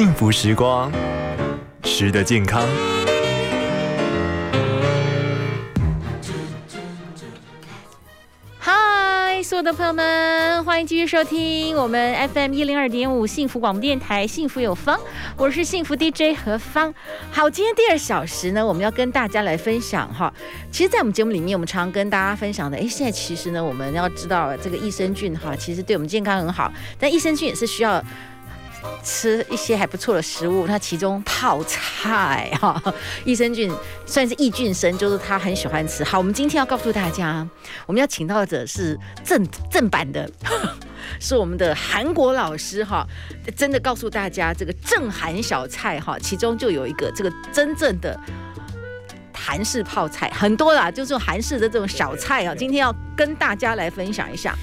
幸福时光，吃得健康。嗨，所有的朋友们，欢迎继续收听我们 FM 一零二点五幸福广播电台《幸福有方》，我是幸福 DJ 何芳。好，今天第二小时呢，我们要跟大家来分享哈。其实，在我们节目里面，我们常跟大家分享的，哎，现在其实呢，我们要知道这个益生菌哈，其实对我们健康很好，但益生菌也是需要。吃一些还不错的食物，那其中泡菜哈，益生菌算是益菌生，就是他很喜欢吃。好，我们今天要告诉大家，我们要请到的是正正版的，是我们的韩国老师哈，真的告诉大家这个正韩小菜哈，其中就有一个这个真正的韩式泡菜，很多啦，就是韩式的这种小菜啊，今天要跟大家来分享一下。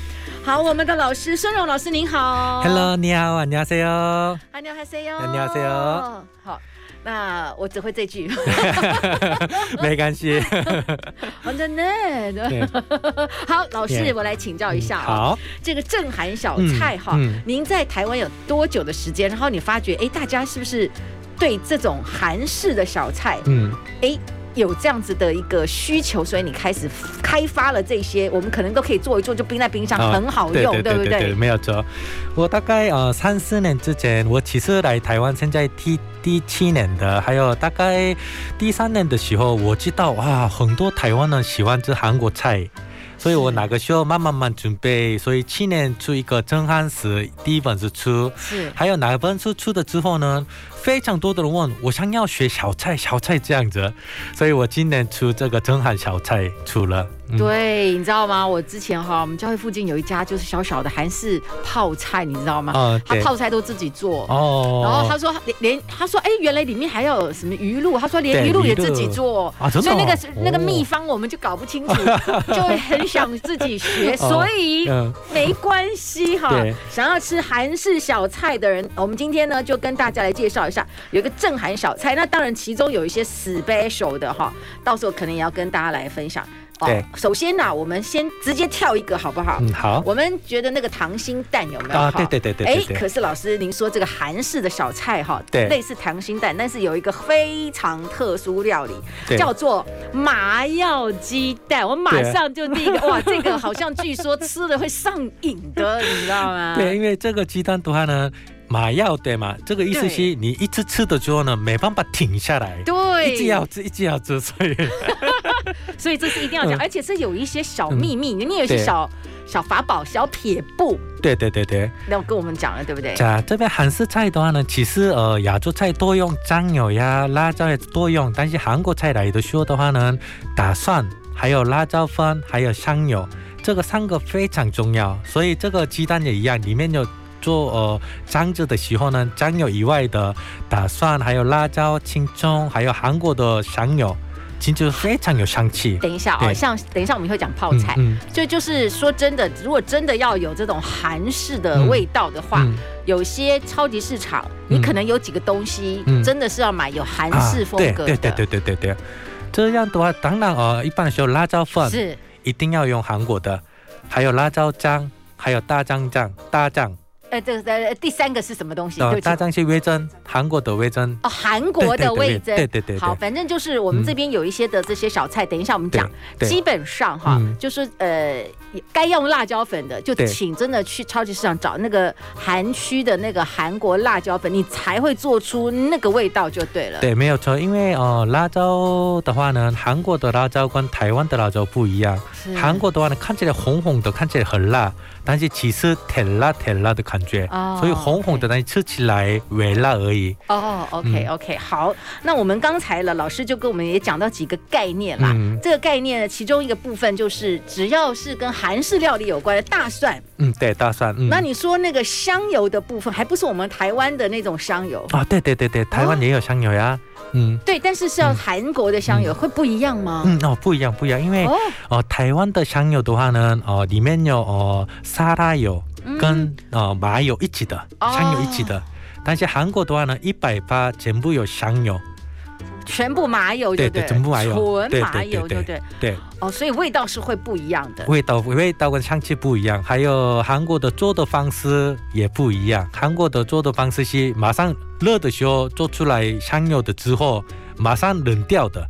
好，我们的老师孙荣老师您好，Hello，你好，안녕하세요，안녕하세요，안녕하세요。好，那我只会这句，没关系。On the net，好，老师，我来请教一下好，这个正韩小菜哈，您在台湾有多久的时间？然后你发觉，哎，大家是不是对这种韩式的小菜，嗯，哎。 有这样子的一个需求，所以你开始开发了这些，我们可能都可以做一做，就冰在冰箱，很好用，哦、对，对，对，对不对？对，没有错。我大概呃三四年之前，我其实来台湾，现在第第七年的，还有大概第三年的时候，我知道哇，很多台湾人喜欢吃韩国菜，所以我那个时候慢慢慢准备，所以去年出一个正韩史第一本是出，是，还有哪本书出的之后呢？非常多的人问我想要学小菜，小菜这样子，所以我今年出这个真韩小菜出了。嗯、对，你知道吗？我之前哈，我们教会附近有一家就是小小的韩式泡菜，你知道吗？哦、他泡菜都自己做哦。然后他说连连他说哎，原来里面还有什么鱼露？他说连鱼露也自己做啊，所以那个、哦、那个秘方我们就搞不清楚，就会很想自己学。哦、所以、嗯、没关系哈，想要吃韩式小菜的人，我们今天呢就跟大家来介绍一下，有一个正韩小菜。那当然其中有一些 special 的哈，到时候可能也要跟大家来分享。哦，首先呐，我们先直接跳一个好不好？嗯，好。我们觉得那个溏心蛋有没有？啊，对对对对。哎，可是老师您说这个韩式的小菜哈，对，类似溏心蛋，但是有一个非常特殊料理，叫做麻药鸡蛋。我马上就第一个，哇，这个好像据说吃了会上瘾的，你知道吗？对，因为这个鸡蛋的话呢。麻药对吗？这个意思是你一直吃的时候呢，没办法停下来，对，一直要吃，一直要吃，所以，所以这是一定要讲，嗯、而且是有一些小秘密，里面、嗯、有一些小小法宝、小撇步。对对对对，那我跟我们讲了，对不对？啊，这边韩式菜的话呢，其实呃亚洲菜多用酱油呀、辣椒也多用，但是韩国菜来的时候的话呢，打蒜、还有辣椒粉、还有香油，这个三个非常重要，所以这个鸡蛋也一样，里面有。做呃酱汁的时候呢，酱油以外的大蒜，还有辣椒、青葱，还有韩国的香油，其实非常有香气。等一下哦，像等一下我们会讲泡菜，嗯，就就是说真的，如果真的要有这种韩式的味道的话，有些超级市场，你可能有几个东西真的是要买有韩式风格的。对对对对对对，这样的话，当然呃，一般的时候辣椒粉是。一定要用韩国的，还有辣椒酱，还有大酱酱、大酱。呃，这个呃，第三个是什么东西？大酱是微针，韩国的微针。哦，韩国的味增。对对对，对。好，反正就是我们这边有一些的这些小菜，等一下我们讲。基本上哈，就是呃，该用辣椒粉的，就请真的去超级市场找那个韩区的那个韩国辣椒粉，你才会做出那个味道就对了。对，没有错，因为哦，辣椒的话呢，韩国的辣椒跟台湾的辣椒不一样。韩国的话呢，看起来红红的，看起来很辣。但是其实甜辣甜辣的感觉，哦所以红红的，但是吃起来微辣而已。哦，OK OK，好，那我们刚才了，老师就跟我们也讲到几个概念啦。嗯这个概念呢，其中一个部分就是只要是跟韩式料理有关的大蒜。嗯，对，大蒜。嗯，那你说那个香油的部分，还不是我们台湾的那种香油？啊，对对对对，台湾也有香油呀。嗯。对，但是是要韩国的香油，会不一样吗？嗯哦，不一样不一样，因为哦，哦，台湾的香油的话呢，哦，里面有哦沙拉油跟呃麻油一起的，哦。香油一起的。但是韩国的话呢，一百八全部有香油，全部麻油对，对对，全部麻油，纯麻油就对对。对，哦，所以味道是会不一样的。味道味道跟香气不一样，还有韩国的做的方式也不一样。韩国的做的方式是马上热的时候做出来香油的之后，马上冷掉的，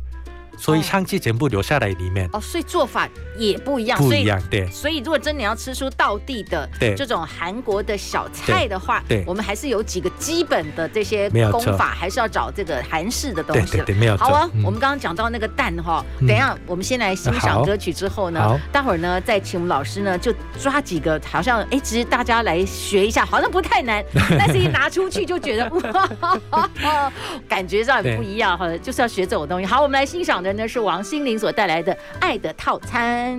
所以香气全部留下来里面，哦，所以做法也不一样，不一样，对。所以，所以如果真的要吃出道地的对。这种韩国的小菜的话，对对。我们还是有几个基本的这些功法，还是要找这个韩式的东西。对对对，没有错。好啊，嗯。我们刚刚讲到那个蛋哈，嗯。等一下我们先来欣赏歌曲之后呢好，待会儿呢再请我们老师呢就抓几个，好像 哎，其实大家来学一下，好像不太难，但是一拿出去就觉得哇，感觉上很不一样哈，就是要学这种东西。好，我们来欣赏的呢是王心凌所带来的《爱的套餐》。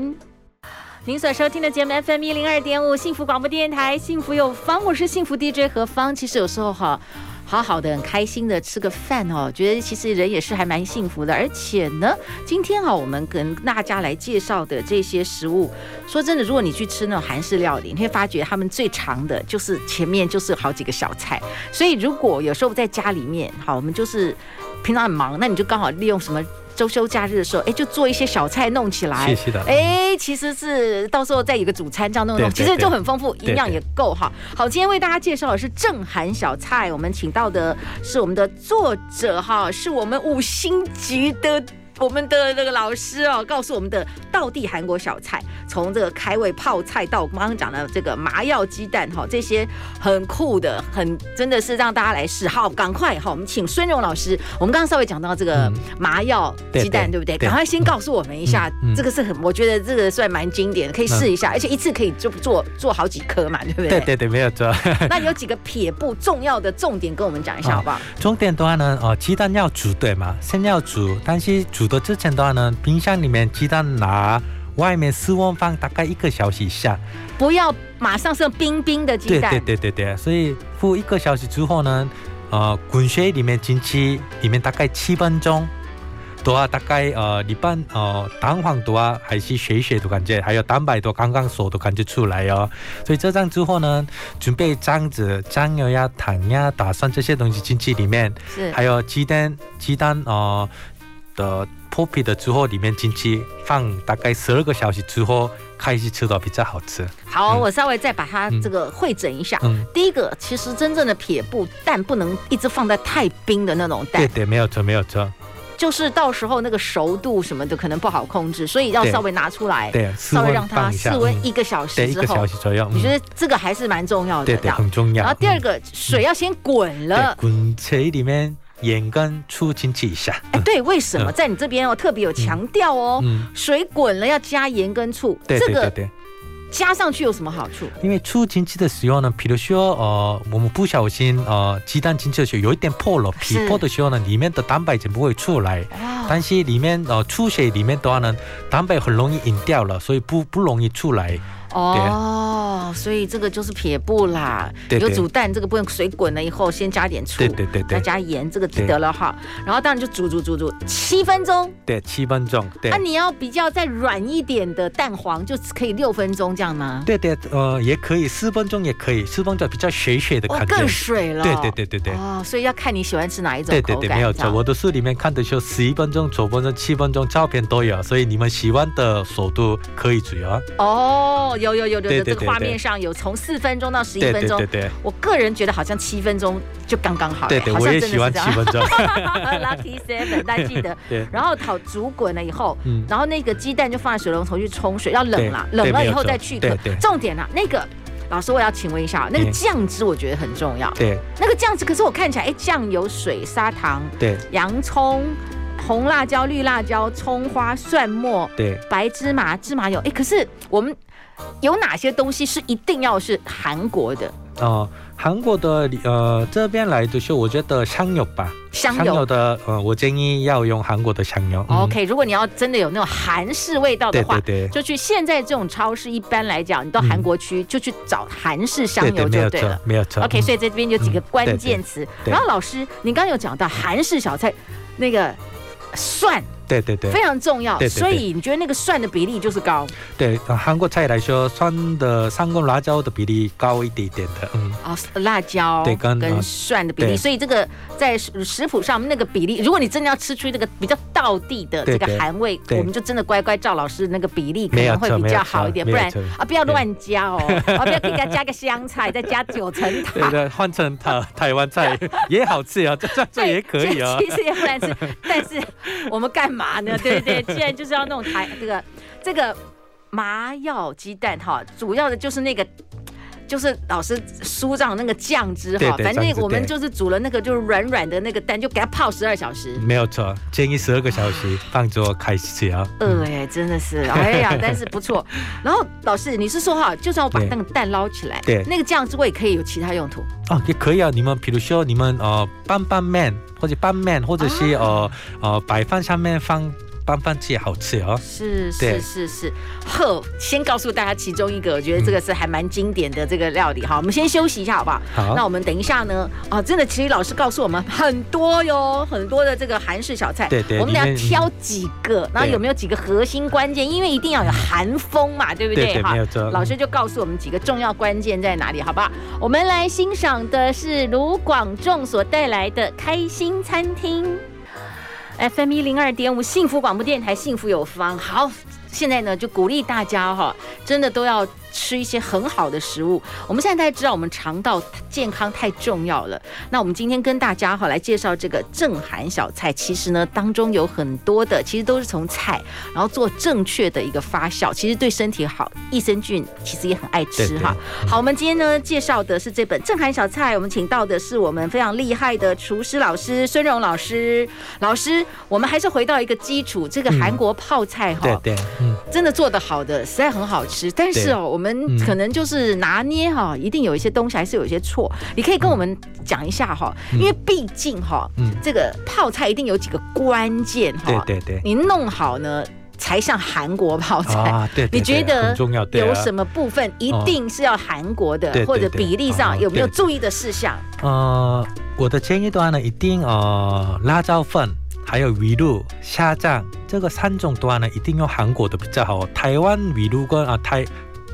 您所收听的节目 FM 一零二点五幸福广播电台，幸福有方，我是幸福 DJ 何方。其实有时候哈，好好的、很开心的吃个饭哦，觉得其实人也是还蛮幸福的。而且呢，今天哈，我们跟大家来介绍的这些食物，说真的，如果你去吃那种韩式料理，你会发觉他们最长的就是前面就是好几个小菜。所以如果有时候在家里面，好，我们就是平常很忙，那你就刚好利用什么？周休假日的时候，哎，就做一些小菜弄起来，是的，哎，其实是到时候再有个主餐这样弄弄，其实就很丰富，营养也够哈。好，今天为大家介绍的是正韩小菜，我们请到的是我们的作者哈，是我们五星级的。我们的那个老师哦，告诉我们的道地韩国小菜，从这个开胃泡菜到我刚刚讲的这个麻药鸡蛋哈，这些很酷的，很真的是让大家来试。好，赶快哈，我们请孙荣老师。我们刚刚稍微讲到这个麻药鸡蛋，对不对？赶快先告诉我们一下，这个是很，我觉得这个算蛮经典的，可以试一下，而且一次可以就做做好几颗嘛，对不对？对对对，没有错。那有几个撇步重要的重点跟我们讲一下好不好？重点的话呢，哦，鸡蛋要煮对吗？先要煮，但是煮的之前的话呢，冰箱里面鸡蛋拿外面室温放大概一个小时以下，不要马上是冰冰的鸡蛋。对对对对对，所以敷一个小时之后呢，呃，滚水里面进去，里面大概七分钟的话，大概呃里边呃蛋黄的话还是水水的感觉，还有蛋白都刚刚熟的感觉出来哦。所以这样之后呢，准备酱子、酱油呀、糖呀、大蒜这些东西进去里面，是还有鸡蛋鸡蛋呃。的剥皮的之后，里面进去放大概十二个小时之后，开始吃到比较好吃。好，嗯、我稍微再把它这个会整一下。嗯，第一个，其实真正的撇布，蛋不能一直放在太冰的那种蛋。对对，没有错，没有错。就是到时候那个熟度什么的可能不好控制，所以要稍微拿出来，对，稍微让它室温一个小时之后，对，一个小时左右。你觉得这个还是蛮重要的？对对，很重要。然后第二个，水要先滚了，滚水里面。盐跟醋进去一下。哎，对，为什么在你这边我特别有强调哦？水滚了要加盐跟醋，对对对对，加上去有什么好处？因为出进去的时候呢，比如说呃，我们不小心呃，鸡蛋进去的时候有一点破了，皮破的时候呢，里面的蛋白就不会出来。但是里面呃，出血里面的话呢，蛋白很容易饮掉了，所以不不容易出来。哦，所以这个就是撇步啦。有煮蛋这个部分，水滚了以后，先加点醋，对对对，再加盐，这个记得了哈。然后当然就煮煮煮煮七分钟，对，七分钟。对，那你要比较再软一点的蛋黄，就可以六分钟这样吗？对对，呃，也可以，四分钟也可以，四分钟比较水水的感觉，更水了。对对对对对。哦，所以要看你喜欢吃哪一种。对对对，没有错。我的书里面看的时候，十一分钟、九分钟、七分钟，照片都有，所以你们喜欢的首都可以煮哦。哦。有有有有，这个画面上有从四分钟到十一分钟，对对对，我个人觉得好像七分钟就刚刚好，对对，我也喜欢七分钟。Lucky Seven，大家记得。然后炒煮滚了以后，然后那个鸡蛋就放在水龙头去冲水，要冷了，冷了以后再去壳。重点啊，那个老师我要请问一下，那个酱汁我觉得很重要。对，那个酱汁，可是我看起来，哎，酱油、水、砂糖，对，洋葱。红辣椒、绿辣椒、葱花、蒜末，对，白芝麻、芝麻油。哎，可是我们有哪些东西是一定要是韩国的？哦，韩国的呃这边来的是，我觉得香油吧，香油，的呃，我建议要用韩国的香油。嗯、OK，如果你要真的有那种韩式味道的话，对对对，就去现在这种超市，一般来讲，你到韩国区就去找韩式香油就对了，没有错。OK，所以在这边有几个关键词。然后老师，您刚刚有讲到韩式小菜，那个蒜。对对对，非常重要。对对对，所以你觉得那个蒜的比例就是高？对，韩国菜来说，蒜的三公辣椒的比例高一点点的。嗯，哦，辣椒对跟跟蒜的比例，所以这个在食谱上那个比例，如果你真的要吃出这个比较道地的这个韩味，我们就真的乖乖照老师那个比例，可能会比较好一点。不然啊，不要乱加哦，啊，不要 给他加个香菜，再加九层塔，对的，换成台台湾菜也好吃啊，这这这也可以啊。其实也不难吃，但是我们干嘛？嘛 呢？对对对，既然就是要弄台这个这个麻药鸡蛋哈，主要的就是那个就是老师书上那个酱汁哈，反正我们就是煮了那个就是软软的那个蛋，就给它泡十二小时。没有错，建议十二个小时放着开始啊。呃，哎，真的是，哎呀，但是不错。然后老师，你是说哈，就算我把那个蛋捞起来，对，那个酱汁我也可以有其他用途。哦，也可以啊。你们比如说你们呃拌拌面。或者拌面，或者是呃呃白饭上面放拌饭吃也好吃哦。是是是是，呵，先告诉大家其中一个，我觉得这个是还蛮经典的这个料理哈。我们先休息一下好不好？好。那我们等一下呢？啊，真的，其实老师告诉我们很多哟，很多的这个韩式小菜。对对。我们俩挑几个，然后有没有几个核心关键？因为一定要有韩风嘛，对不对？哈。老师就告诉我们几个重要关键在哪里，好不好？我们来欣赏的是卢广仲所带来的开心。餐厅，FM 一零二点五，幸福广播电台，幸福有方。好，现在呢，就鼓励大家哈，真的都要。吃一些很好的食物，我们现在大家知道我们肠道健康太重要了。那我们今天跟大家哈来介绍这个正韩小菜，其实呢当中有很多的，其实都是从菜，然后做正确的一个发酵，其实对身体好。益生菌其实也很爱吃哈。好，我们今天呢介绍的是这本正韩小菜，我们请到的是我们非常厉害的厨师老师孙荣老师。老师，我们还是回到一个基础，这个韩国泡菜哈，对对，嗯，真的做得好的，实在很好吃。但是哦，我们我们可能就是拿捏哈，一定有一些东西还是有一些错。你可以跟我们讲一下哈，因为毕竟哈，这个泡菜一定有几个关键哈。对对对，你弄好呢，才像韩国泡菜。啊对，你觉得有什么部分一定是要韩国的，或者比例上有没有注意的事项？呃，我的建议的话呢，一定呃辣椒粉，还有鱼露、虾酱这个三种的话呢，一定用韩国的比较好。台湾鱼露跟啊台。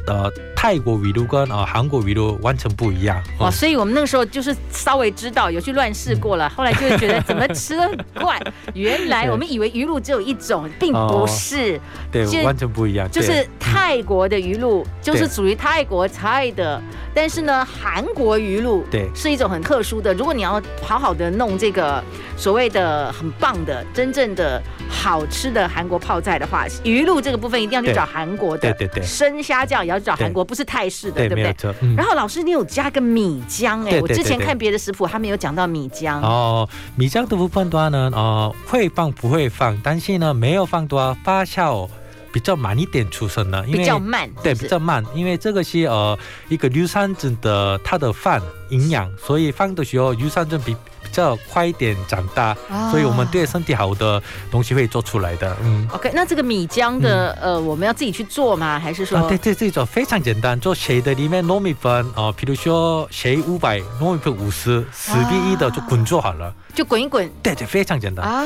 呃，泰国鱼露跟啊韩国鱼露完全不一样哦，所以我们那个时候就是稍微知道有去乱试过了，后来就会觉得怎么吃的很怪。原来我们以为鱼露只有一种，并不是，对，完全不一样。就是泰国的鱼露就是属于泰国菜的，但是呢，韩国鱼露对是一种很特殊的。如果你要好好的弄这个所谓的很棒的、真正的好吃的韩国泡菜的话，鱼露这个部分一定要去找韩国的，对对对，生虾酱也要。去找韩国不是泰式的，对不对？嗯、然后老师，你有加个米浆哎、欸，我之前看别的食谱，他没有讲到米浆哦。米浆的部分的话呢，呃，会放不会放，但是呢，没有放的话，发酵比较慢一点出生的，因为比较慢，对，比较慢，因为这个是呃一个乳酸菌的它的饭营养，所以放的时候乳酸菌比。要快一点长大，哦、所以我们对身体好的东西会做出来的。嗯，OK，那这个米浆的、嗯、呃，我们要自己去做吗？还是说？啊、对对，这种非常简单，做谁的里面糯米粉啊、呃，比如说谁五百，糯米粉五十，十比一的就滚做好了。就滚一滚，对对，非常简单啊。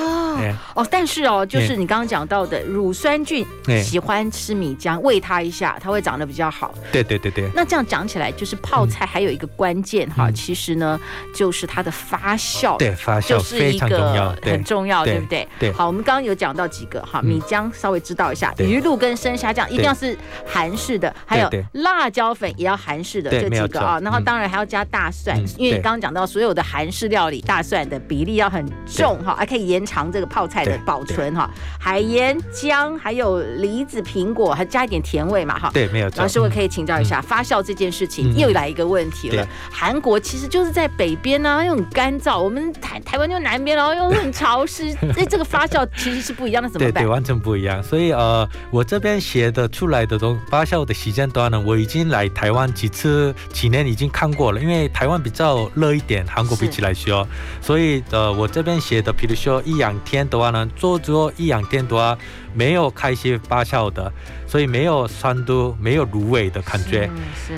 哦，但是哦，就是你刚刚讲到的乳酸菌喜欢吃米浆，喂它一下，它会长得比较好。对对对对。那这样讲起来，就是泡菜还有一个关键哈，其实呢，就是它的发酵。对，发酵就是一个，很重要，对不对？对。好，我们刚刚有讲到几个哈，米浆稍微知道一下，鱼露跟生虾酱一定要是韩式的，还有辣椒粉也要韩式的这几个啊。然后当然还要加大蒜，因为你刚刚讲到所有的韩式料理，大蒜的比。比例要很重哈，还可以延长这个泡菜的保存哈。海盐、姜，还有梨子、苹果，还加一点甜味嘛哈。对，没有。老师，我可以请教一下，发酵这件事情又来一个问题了。韩国其实就是在北边呢，又很干燥。我我们台台湾就南边，然后又很潮湿，这 这个发酵其实是不一样的，怎么办？对对，完全不一样。所以呃，我这边写的出来的东发酵的时间段呢，我已经来台湾几次，几年已经看过了。因为台湾比较热一点，韩国比起来说，所以呃，我这边写的，比如说一两天的话呢，做做一两天的话。没有开始发酵的，所以没有酸度，没有芦苇的感觉。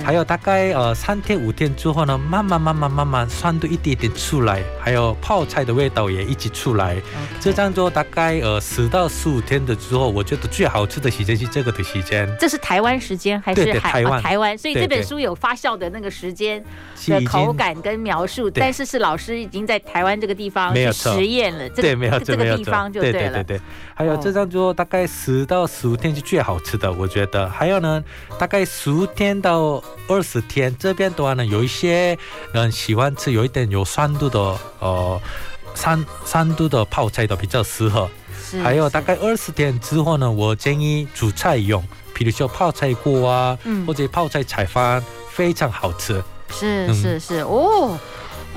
还有大概呃三天五天之后呢，慢慢慢慢慢慢酸度一点点出来，还有泡菜的味道也一起出来。这样做大概呃十到十五天的之后，我觉得最好吃的时间是这个的时间。这是台湾时间还是对对台湾？啊、台湾。所以这本书有发酵的那个时间的口感跟描述，但是是老师已经在台湾这个地方去实验了。这个、对，没有这个地方就对了。对对对对。还有这样做大概十到十五天是最好吃的，我觉得。还有呢，大概十五天到二十天这边的话呢，有一些人喜欢吃有一点有酸度的，呃，三三度的泡菜都比较适合。还有大概二十天之后呢，我建议煮菜用，比如说泡菜锅啊，嗯、或者泡菜菜饭，非常好吃。是是是哦，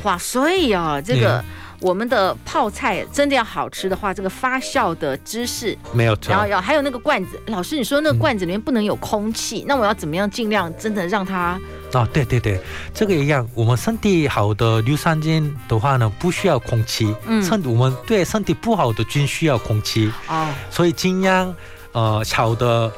哇，所以啊，这个。嗯我们的泡菜真的要好吃的话，这个发酵的知识没有错，然后要还有那个罐子，老师你说那个罐子里面不能有空气，嗯、那我要怎么样尽量真的让它？哦，对对对，这个一样。我们身体好的硫酸菌的话呢，不需要空气。嗯，身我们对身体不好的菌需要空气。哦，所以尽量呃小的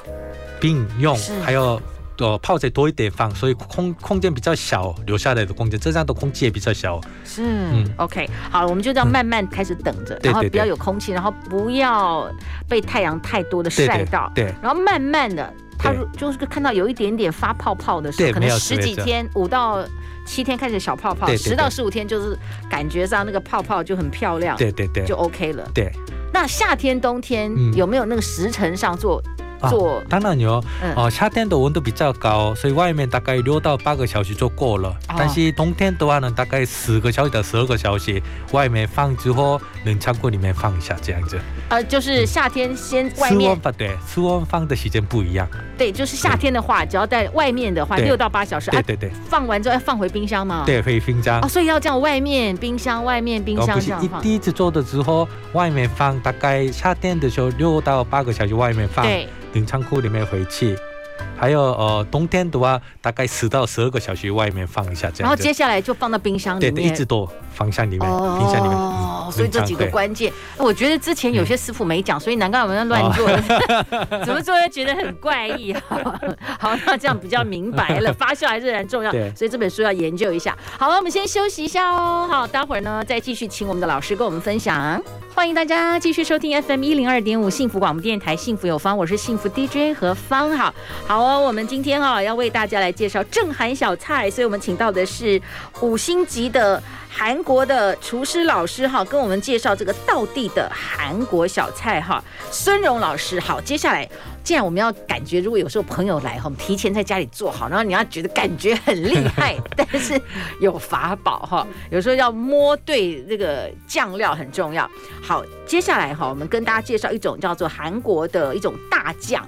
并用，还有。呃，泡菜多一点放，所以空空间比较小，留下来的空间，这样的空气也比较小。是，嗯，OK，好，我们就这样慢慢开始等着，嗯、然后不要有空气，然后不要被太阳太多的晒到，对，对，对，然后慢慢的，它就是看到有一点点发泡泡的时候，可能十几天，五到七天开始小泡泡，十到十五天就是感觉上那个泡泡就很漂亮，对对对，就 OK 了。对，那夏天冬天有没有那个时辰上做？做、啊、当然有，嗯、呃，夏天的温度比较高，所以外面大概六到八个小时就够了。哦、但是冬天的话呢，大概十个小时到十二个小时，外面放之后冷藏库里面放一下这样子。呃，就是夏天先外面，室温放对，室温放的时间不一样。对，就是夏天的话，只要在外面的话，六到八小时。对对对。放完之后要放回冰箱吗？对，回冰箱。哦，所以要这样，外面冰箱，外面冰箱这样放。一第一次做的时候，外面放，大概夏天的时候六到八个小时外面放。对。冷仓库里面回去，还有呃冬天的话，大概十到十二个小时外面放一下这样。然后接下来就放到冰箱里面，对，一直都放箱里面，哦、冰箱里面。哦、嗯，所以这几个关键，我觉得之前有些师傅没讲，嗯、所以难怪我们在乱做，哦、怎么做又觉得很怪异。好，那这样比较明白了，发酵还是很重要，对所以这本书要研究一下。好了，我们先休息一下哦。好，待会儿呢再继续请我们的老师跟我们分享。欢迎大家继续收听 FM 一零二点五幸福广播电台，幸福有方，我是幸福 DJ 何芳。好，好我们今天哈、要为大家来介绍正韩小菜，所以我们请到的是五星级的韩国的厨师老师哈，跟我们介绍这个道地的韩国小菜哈，孙荣老师。好，接下来。既然我们要感觉，如果有时候朋友来哈，我们提前在家里做好，然后你要觉得感觉很厉害，但是有法宝哈，有时候要摸对这个酱料很重要。好，接下来哈，我们跟大家介绍一种叫做韩国的一种大酱。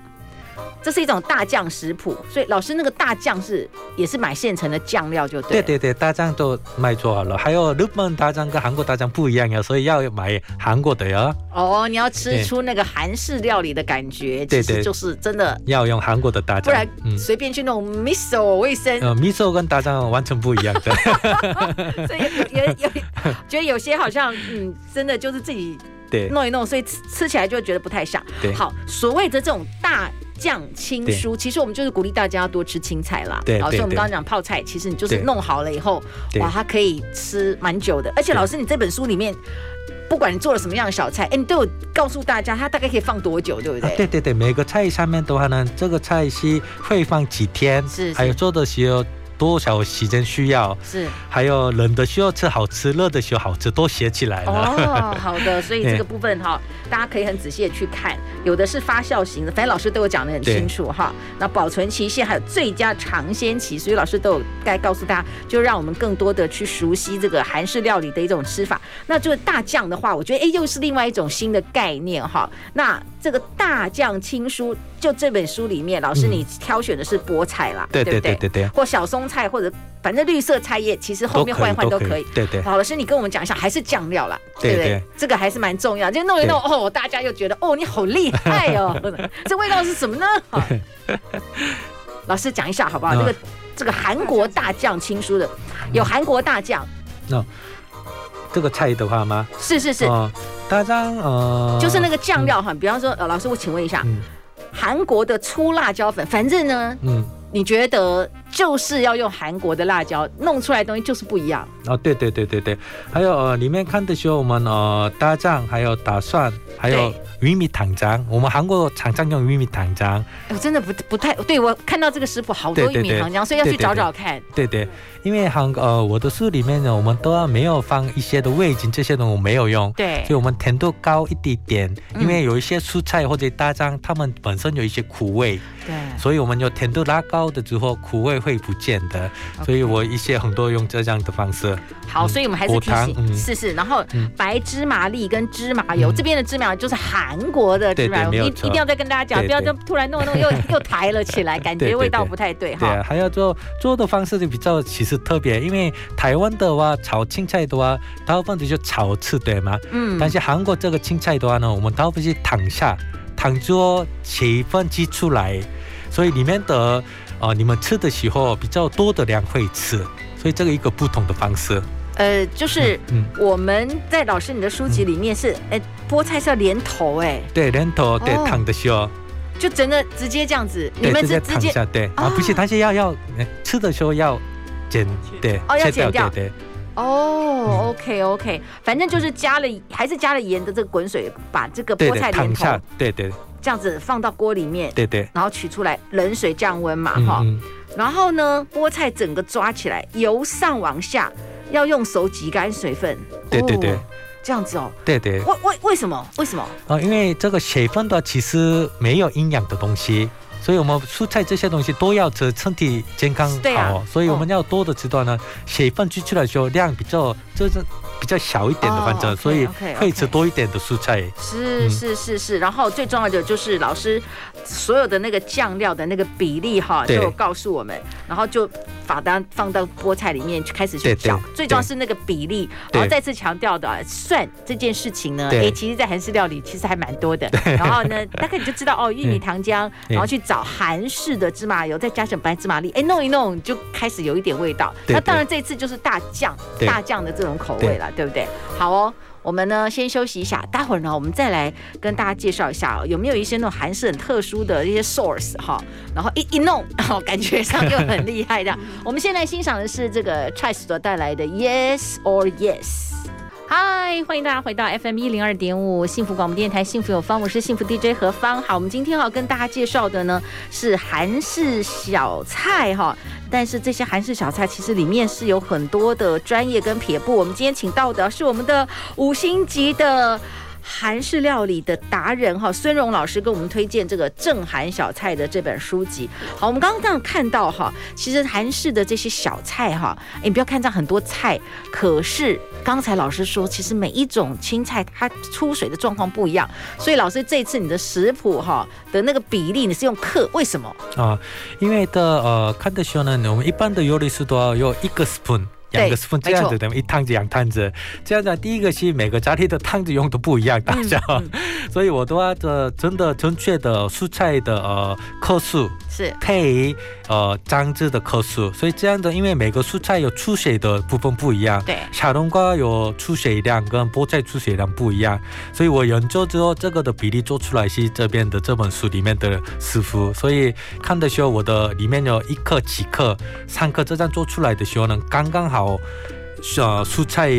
这是一种大酱食谱，所以老师那个大酱是也是买现成的酱料就对。对对对，大酱都买做好了。还有日本大酱跟韩国大酱不一样呀，所以要买韩国的呀。哦，你要吃出那个韩式料理的感觉，对其实就是真的要用韩国的大酱，不然随便去那种 miso 卫生。呃，miso 跟大酱完全不一样的。所以有有觉得有些好像嗯，真的就是自己弄一弄，所以吃吃起来就觉得不太像。对，好，所谓的这种大。酱青蔬，其实我们就是鼓励大家要多吃青菜啦。对，老师我们刚刚讲泡菜，其实你就是弄好了以后，哇，它可以吃蛮久的。而且老师，你这本书里面，不管你做了什么样的小菜，哎，你都有告诉大家它大概可以放多久，对不对？对对对，每个菜上面的话呢，这个菜是会放几天，是，还有做的时候。多少时间需要？是，还有冷的需要吃好吃，热的需要好吃，都写起来了。哦，好的，所以这个部分哈，大家可以很仔细的去看，有的是发酵型的，反正老师都有讲的很清楚哈。那保存期限还有最佳尝鲜期，所以老师都有该告诉大家，就让我们更多的去熟悉这个韩式料理的一种吃法。那这个大酱的话，我觉得哎，又是另外一种新的概念哈。那这个大酱青蔬，就这本书里面，老师你挑选的是菠菜啦，对对对对对，或小松菜，或者反正绿色菜叶，其实后面换一换都可以。对对。好，老师你跟我们讲一下，还是酱料啦，对不对？这个还是蛮重要，就弄一弄哦，大家又觉得哦，你好厉害哦，这味道是什么呢？老师讲一下好不好？这个这个韩国大酱青蔬的，有韩国大酱。那这个菜的话吗？是是是。大张呃，就是那个酱料哈，比方说呃，老师我请问一下，韩国的粗辣椒粉，反正呢，嗯，你觉得就是要用韩国的辣椒弄出来的东西就是不一样。哦，对对对对对，还有呃，里面看的时候我们呃大酱还有大蒜还有。玉米糖浆，我们韩国常常用玉米糖浆。我真的不不太对，我看到这个食谱好多玉米糖浆，所以要去找找看。对对，因为韩呃我的书里面呢，我们都要没有放一些的味精，这些东西我没有用。对，所以我们甜度高一点点，因为有一些蔬菜或者大酱，它们本身有一些苦味。对，所以我们有甜度拉高的之后，苦味会不见的。所以我一些很多用这样的方式。好，所以我们还是提醒，是是，然后白芝麻粒跟芝麻油，这边的芝麻油就是韩。韩国的芝麻油，一一定要再跟大家讲，不要就突然弄弄又又抬了起来，感觉味道不太对哈。对，还要做做的方式就比较其实特别，因为台湾的话炒青菜的话，大部分就炒吃对吗？嗯。但是韩国这个青菜的话呢，我们大部分是躺下，烫之后水分挤出来，所以里面的呃你们吃的时候比较多的量会吃，所以这个一个不同的方式。呃，就是我们在老师你的书籍里面是，哎，菠菜是要连头，哎，对，连头，对，躺的时候，就整个直接这样子，你们是直接下，对，啊，不是，但是要要吃的时候要剪，对，哦，要剪掉，对，哦，OK OK，反正就是加了，还是加了盐的这个滚水，把这个菠菜连头，对对，这样子放到锅里面，对对，然后取出来，冷水降温嘛，哈，然后呢，菠菜整个抓起来，由上往下。要用手挤干水分，对对对，这样子哦，对对，为为为什么？为什么？啊，因为这个水分的其实没有营养的东西，所以我们蔬菜这些东西都要吃，身体健康好，所以我们要多的吃到呢，水分去出来的时候量比较就是。比较小一点的，反正所以可以吃多一点的蔬菜。是是是是，然后最重要的就是老师所有的那个酱料的那个比例哈，就告诉我们，然后就把它放到菠菜里面去开始去搅。最重要是那个比例，然后再次强调的蒜这件事情呢，哎，其实在韩式料理其实还蛮多的。然后呢，大概你就知道哦，玉米糖浆，然后去找韩式的芝麻油，再加上白芝麻粒，哎，弄一弄就开始有一点味道。那当然这次就是大酱大酱的这种口味了。对不对？好哦，我们呢先休息一下，待会儿呢我们再来跟大家介绍一下，有没有一些那种韩式很特殊的一些 source 哈，然后一 一弄，然哦，感觉上又很厉害的。我们现在欣赏的是这个 Chice 所带来的 Yes or Yes。嗨，欢迎大家回到 FM 一零二点五幸福广播电台，幸福有方，我是幸福 DJ 何芳。好，我们今天要跟大家介绍的呢是韩式小菜哈，但是这些韩式小菜其实里面是有很多的专业跟撇步。我们今天请到的是我们的五星级的。韩式料理的达人哈，孙荣老师给我们推荐这个正韩小菜的这本书籍。好，我们刚刚这样看到哈，其实韩式的这些小菜哈，你不要看这样很多菜，可是刚才老师说，其实每一种青菜它出水的状况不一样，所以老师这次你的食谱哈的那个比例你是用克，为什么？啊，因为的呃，看的时候呢，我们一般的料理是都要用一个 spoon。两个 spoon 这样子的，一汤子两汤子，这样子。第一个是每个家庭的汤子用的不一样大小，嗯。嗯、所以我都要的真的正确的蔬菜的呃克数是。配呃酱汁的克数，所以这样的，因为每个蔬菜有出水的部分不一样，对，小冬瓜有出水量跟菠菜出水量不一样，所以我研究之后这个的比例做出来是这边的这本书里面的师傅，所以看的时候我的里面有一克几克三克这样做出来的时候呢，刚刚好。好，呃，蔬菜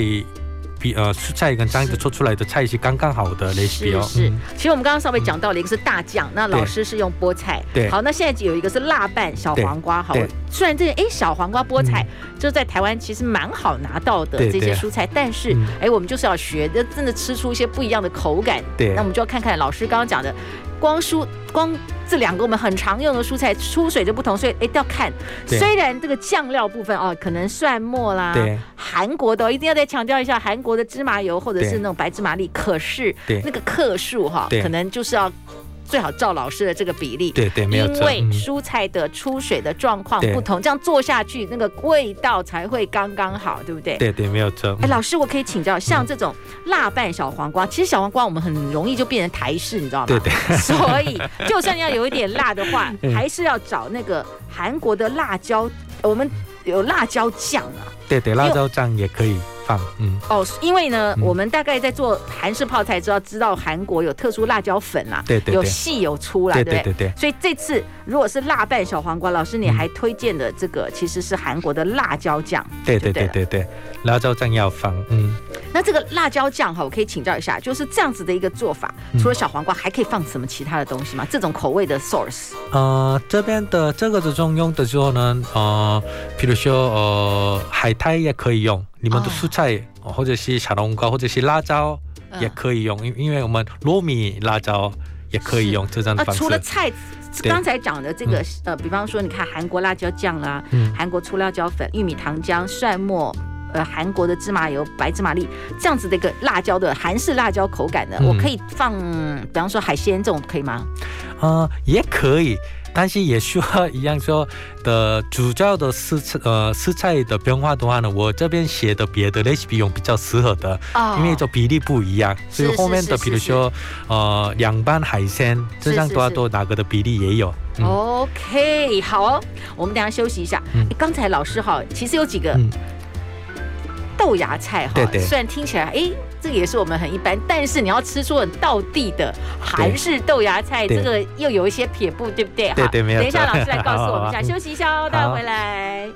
比呃蔬菜跟这样子做出来的菜是刚刚好的类型哦。是，其实我们刚刚稍微讲到了一个是大酱，那老师是用菠菜。对。好，那现在有一个是辣拌小黄瓜。好，虽然这哎小黄瓜菠菜就在台湾其实蛮好拿到的这些蔬菜，但是哎我们就是要学，就真的吃出一些不一样的口感。对。那我们就要看看老师刚刚讲的。光蔬光这两个我们很常用的蔬菜出水就不同，所以一定要看。虽然这个酱料部分哦，可能蒜末啦，对，韩国的一定要再强调一下，韩国的芝麻油或者是那种白芝麻粒，可是那个克数哈，可能就是要。最好照老师的这个比例，对对，没有错。因为蔬菜的出水的状况不同，这样做下去那个味道才会刚刚好，对不对？对对，没有错。哎，老师，我可以请教，像这种辣拌小黄瓜，其实小黄瓜我们很容易就变成台式，你知道吗？对对。所以，就算要有一点辣的话，还是要找那个韩国的辣椒，我们有辣椒酱啊。对对，辣椒酱也可以。嗯。哦，因为呢，嗯、我们大概在做韩式泡菜，知道知道韩国有特殊辣椒粉啦，对对，对，有细有粗啦，对，对对。所以这次如果是辣拌小黄瓜，老师你还推荐的这个其实是韩国的辣椒酱，对对对对？对，辣椒酱要放，嗯。那这个辣椒酱哈，我可以请教一下，就是这样子的一个做法，除了小黄瓜，还可以放什么其他的东西吗？这种口味的 source？呃，这边的这个这种用的时候呢，呃，比如说呃，海苔也可以用，你们的蔬菜、哦、或者是小黄瓜或者是辣椒也可以用，因、嗯、因为我们糯米辣椒也可以用这种方式。啊、除了菜，刚才讲的这个呃，比方说你看韩国辣椒酱啦，嗯、韩国粗辣椒粉、玉米糖浆、蒜末。呃，韩国的芝麻油、白芝麻粒这样子的一个辣椒的韩式辣椒口感的，嗯、我可以放，比方说海鲜这种可以吗？呃，也可以，但是也需要一样说的主要的食材呃食材的变化的话呢，我这边写的别的 recipe 用比较适合的，哦、因为这比例不一样，所以后面的比如说呃凉拌海鲜这样的话都哪个的比例也有。嗯、OK，好哦，我们等下休息一下。嗯，刚才老师哈，其实有几个。嗯豆芽菜哈，虽然听起来哎，这个也是我们很一般，但是你要吃出很道地的韩式豆芽菜，这个又有一些撇步，对不对？对对，没有。等一下，老师来告诉我们一下。休息一下哦，待会回来。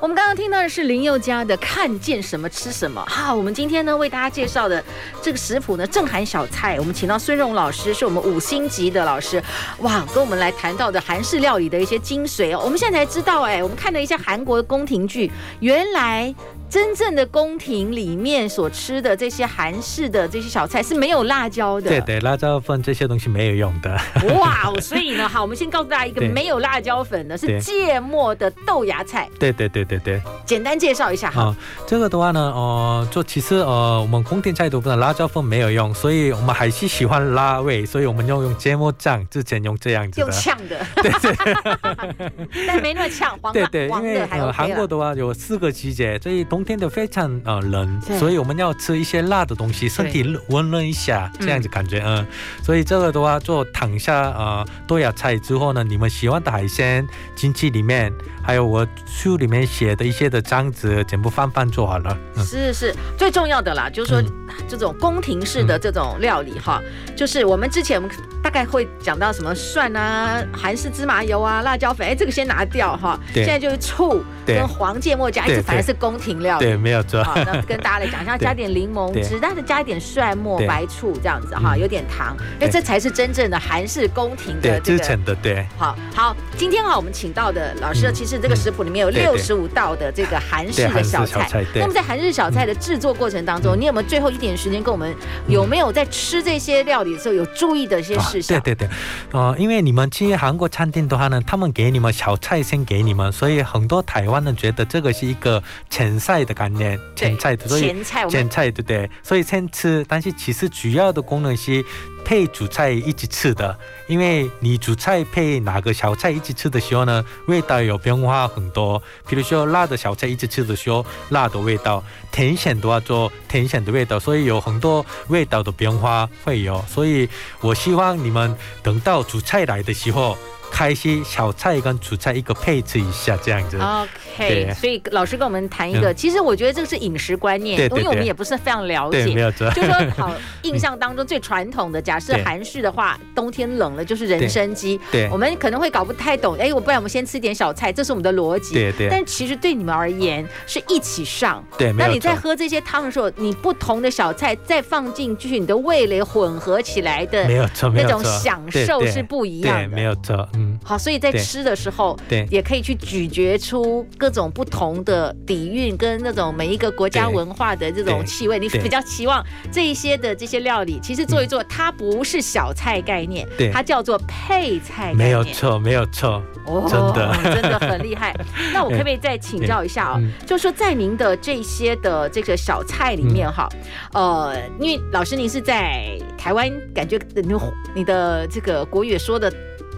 我们刚刚听到的是林宥嘉的《看见什么吃什么》哈，我们今天呢为大家介绍的这个食谱呢正韩小菜，我们请到孙荣老师，是我们五星级的老师，哇，跟我们来谈到的韩式料理的一些精髓哦。我们现在才知道，哎，我们看了一下韩国的宫廷剧，原来。真正的宫廷里面所吃的这些韩式的这些小菜是没有辣椒的。对对，辣椒粉这些东西没有用的。哇，所以呢，好，我们先告诉大家一个 没有辣椒粉的是芥末的豆芽菜。对对对对对。简单介绍一下哈、哦。这个的话呢，呃，就其实呃，我们宫廷菜都不能辣椒粉没有用，所以我们还是喜欢辣味，所以我们要用芥末酱，之前用这样子的。用呛的。对 对。但没那么呛，黄的。对对，因为呃，韩国的话有四个季节，所以冬天的非常呃冷，所以我们要吃一些辣的东西，身体温润一下，这样子感觉嗯。所以这个的话，做躺下呃豆芽菜之后呢，你们喜欢的海鲜进去里面，还有我书里面写的一些的章子，全部放放做好了。是是是，最重要的啦，就是说这种宫廷式的这种料理哈，就是我们之前我们大概会讲到什么蒜啊、韩式芝麻油啊、辣椒粉，哎，这个先拿掉哈。现在就是醋跟黄芥末加一起，反而是宫廷料理。对，没有错。好，那跟大家来讲一下，加点柠檬汁，但是加一点蒜末、白醋这样子哈，有点糖，因为这才是真正的韩式宫廷的这个。的对。好好，今天哈我们请到的老师，其实这个食谱里面有六十五道的这个韩式的小菜。那么在韩式小菜的制作过程当中，你有没有最后一点时间跟我们有没有在吃这些料理的时候有注意的一些事项？对对对，呃，因为你们去韩国餐厅的话呢，他们给你们小菜先给你们，所以很多台湾人觉得这个是一个前菜的概念。前菜，所以前菜，前菜对不对？所以先吃，但是其实主要的功能是配主菜一起吃的。因为你主菜配哪个小菜一起吃的时候呢，味道有变化很多。比如说辣的小菜一起吃的时候，辣的味道；甜咸的话做甜咸的味道，所以有很多味道的变化会有。所以我希望你们等到主菜来的时候。开些小菜跟主菜一个配置一下，这样子。OK，所以老师跟我们谈一个，其实我觉得这个是饮食观念，因为我们也不是非常了解。没有错。就说好，印象当中最传统的，假设韩式的话，冬天冷了就是人参鸡。对。我们可能会搞不太懂，哎，我不然我们先吃点小菜，这是我们的逻辑。对对。但其实对你们而言是一起上。对。那你在喝这些汤的时候，你不同的小菜再放进去，你的味蕾混合起来的，没有错，那种享受是不一样的。没有错。嗯，好，所以在吃的时候，对也可以去咀嚼出各种不同的底蕴跟那种每一个国家文化的这种气味。你对比较期望这一些的这些料理，其实做一做，它不是小菜概念，对它叫做配菜概念。没有错，没有错。哦，真的 真的很厉害。那我可不可以再请教一下啊、哦？嗯就是说在您的这些的这个小菜里面哈，嗯、呃，因为老师您是在台湾，感觉你你的这个国语说的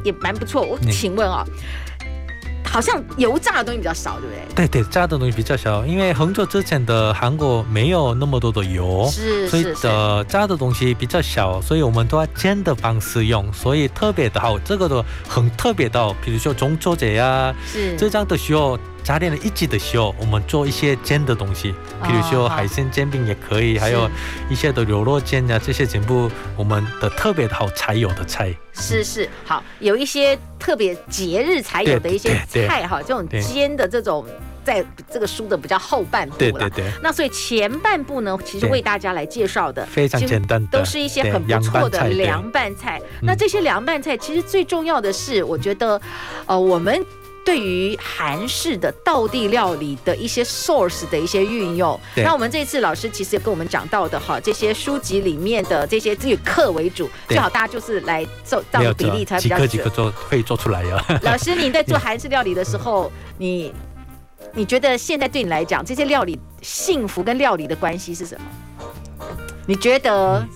也蛮不错。我请问啊、哦。好像油炸的东西比较少，对不对？对对，炸的东西比较少，因为很久之前的韩国没有那么多的油，是，所以的炸的东西比较少，所以我们都要煎的方式用，所以特别的好，这个的很特别的，比如说中秋节呀，是这样的时候。家里人一级的时候，我们做一些煎的东西，比如说海鲜煎饼也可以，还有一些的牛肉煎啊，这些全部我们的特别的好才有的菜。是是好，有一些特别节日才有的一些菜哈，这种煎的这种，在这个书的比较后半部了。对对对。那所以前半部呢，其实为大家来介绍的非常简单的，都是一些很不错的凉拌菜。那这些凉拌菜其实最重要的是，我觉得，呃，我们。对于韩式的道地料理的一些 source 的一些运用，那我们这次老师其实也跟我们讲到的哈，这些书籍里面的这些以课为主，最好大家就是来做这样比例才比较准。几个几个做可以做出来呀。老师，你在做韩式料理的时候，你你觉得现在对你来讲，这些料理幸福跟料理的关系是什么？你觉得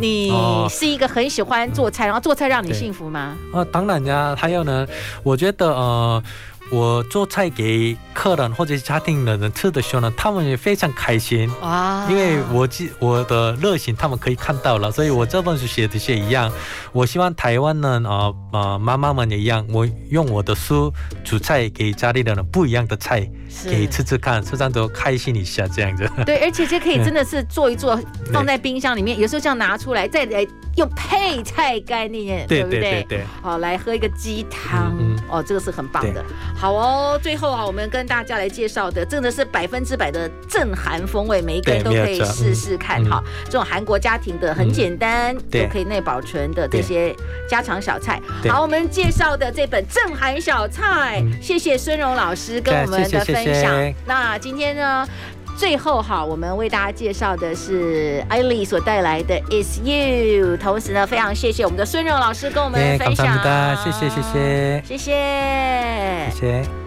你是一个很喜欢做菜，然后做菜让你幸福吗？啊，当然呀。还有呢，我觉得呃，我做菜给客人或者是家庭的人吃的时候呢，他们也非常开心啊，因为我记我的热情他们可以看到了，所以我这本书写的是一样。我希望台湾人啊啊妈妈们也一样，我用我的书煮菜给家里的人不一样的菜。可以吃吃看，吃上都开心一下，这样子。对，而且这可以真的是做一做，放在冰箱里面，有时候这样拿出来，再来用配菜概念，对不对？对。好，来喝一个鸡汤，嗯嗯哦，这个是很棒的。好哦，最后啊，我们跟大家来介绍的，真的是百分之百的正韩风味，每一个人都可以试试看哈。这种韩国家庭的很简单，又可以内保存的这些家常小菜。好，我们介绍的这本正韩小菜，谢谢孙荣老师跟我们的分享。那今天呢，最后哈，我们为大家介绍的是艾莉所带来的《Is You》，同时呢，非常谢谢我们的孙荣老师跟我们分享。谢谢，谢谢，谢谢，谢谢，谢谢。